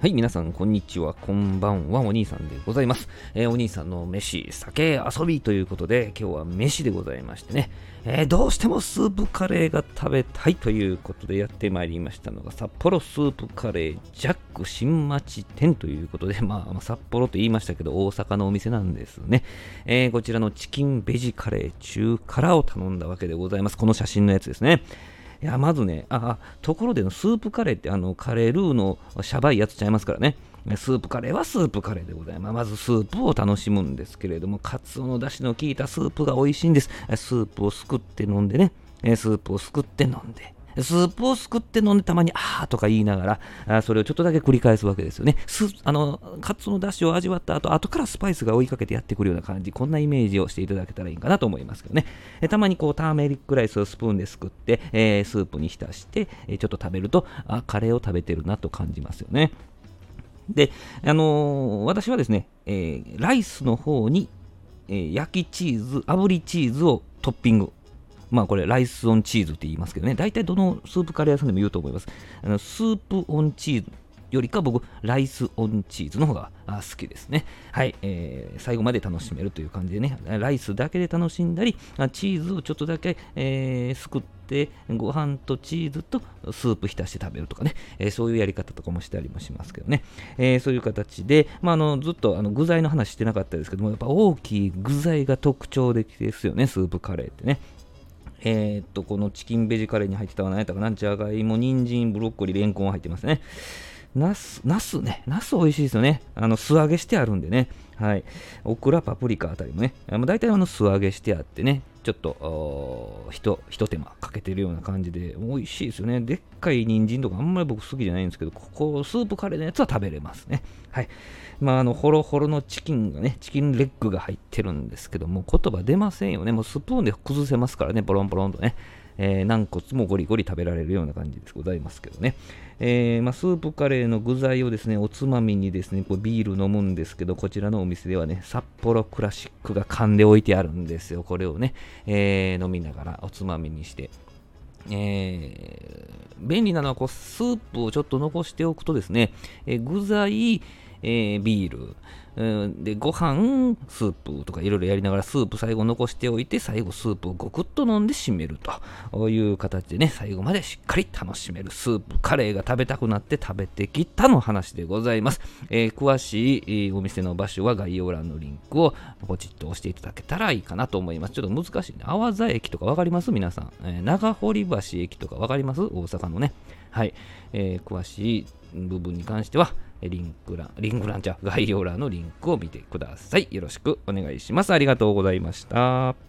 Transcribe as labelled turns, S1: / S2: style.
S1: はい、皆さん、こんにちは。こんばんは。お兄さんでございます。えー、お兄さんの飯、酒、遊びということで、今日は飯でございましてね、えー、どうしてもスープカレーが食べたいということでやってまいりましたのが、札幌スープカレージャック新町店ということで、まあ、札幌と言いましたけど、大阪のお店なんですね。えー、こちらのチキンベジカレー中辛を頼んだわけでございます。この写真のやつですね。いや、まずね、あ、ところでのスープカレーって、あの、カレールーのシャバいやつちゃいますからね。スープカレーはスープカレーでございます。まずスープを楽しむんですけれども、カツオの出汁の効いたスープが美味しいんです。スープをすくって飲んでね、スープをすくって飲んで、スープをすくって飲んでたまにあーとか言いながら、それをちょっとだけ繰り返すわけですよね。すあの、カツオの出汁を味わった後、後からスパイスが追いかけてやってくるような感じ、こんなイメージをしていただけたらいいかなと思いますけどね。えたまにこう、ターメリックライスをスプーンですくって、えー、スープに浸して、えちょっと食べると、あ、カレーを食べてるなと感じますよね。で、あのー、私はですね、えー、ライスの方に、えー、焼きチーズ、炙りチーズをトッピングまあこれライスオンチーズって言いますけどね、大体どのスープカレー屋さんでも言うと思います。あのスープオンチーズよりか僕、ライスオンチーズの方が好きですね。はい、えー、最後まで楽しめるという感じでね、ライスだけで楽しんだり、チーズをちょっとだけ、えー、すくって、ご飯とチーズとスープ浸して食べるとかね、えー、そういうやり方とかもしたりもしますけどね、えー、そういう形で、まあ、あのずっとあの具材の話してなかったですけども、やっぱ大きい具材が特徴的ですよね、スープカレーってね。えー、っと、このチキンベジカレーに入ってたのは何やったかな？じゃがいも、人参、ブロッコリー、レンコン入ってますね。ナス、ナスね？ナス美味しいですよね。あの、素揚げしてあるんでね。はい。オクラ、パプリカあたりもね。大体あの、素揚げしてあってね。ちょっと、ひと、ひと手間かけてるような感じで、美味しいですよね。でっかい人参とかあんまり僕好きじゃないんですけど、ここ、スープカレーのやつは食べれますね。はい。まあ、あの、ホロホロのチキンがね、チキンレッグが入ってるんですけども、言葉出ませんよね。もうスプーンで崩せますからね、ボロンボロンとね。えー、軟骨もゴリゴリ食べられるような感じでございますけどね。えー、まあ、スープカレーの具材をですね、おつまみにですね、こうビール飲むんですけど、こちらのお店ではね、札幌クラシックが缶で置いてあるんですよ。これをね、えー、飲みながらおつまみにして。えー、便利なのはこうスープをちょっと残しておくとですね、え、具材、えー、ビール、うん、で、ご飯、スープとかいろいろやりながら、スープ最後残しておいて、最後スープをごくっと飲んで締めるという形でね、最後までしっかり楽しめるスープ、カレーが食べたくなって食べてきたの話でございます。えー、詳しい、お店の場所は概要欄のリンクをポチッと押していただけたらいいかなと思います。ちょっと難しいね。阿波座駅とか分かります？皆さん。えー、長堀橋駅とか分かります？大阪のね。はい。えー、詳しい部分に関しては、リンク欄、リンク欄じゃ概要欄のリンクを見てください。よろしくお願いします。ありがとうございました。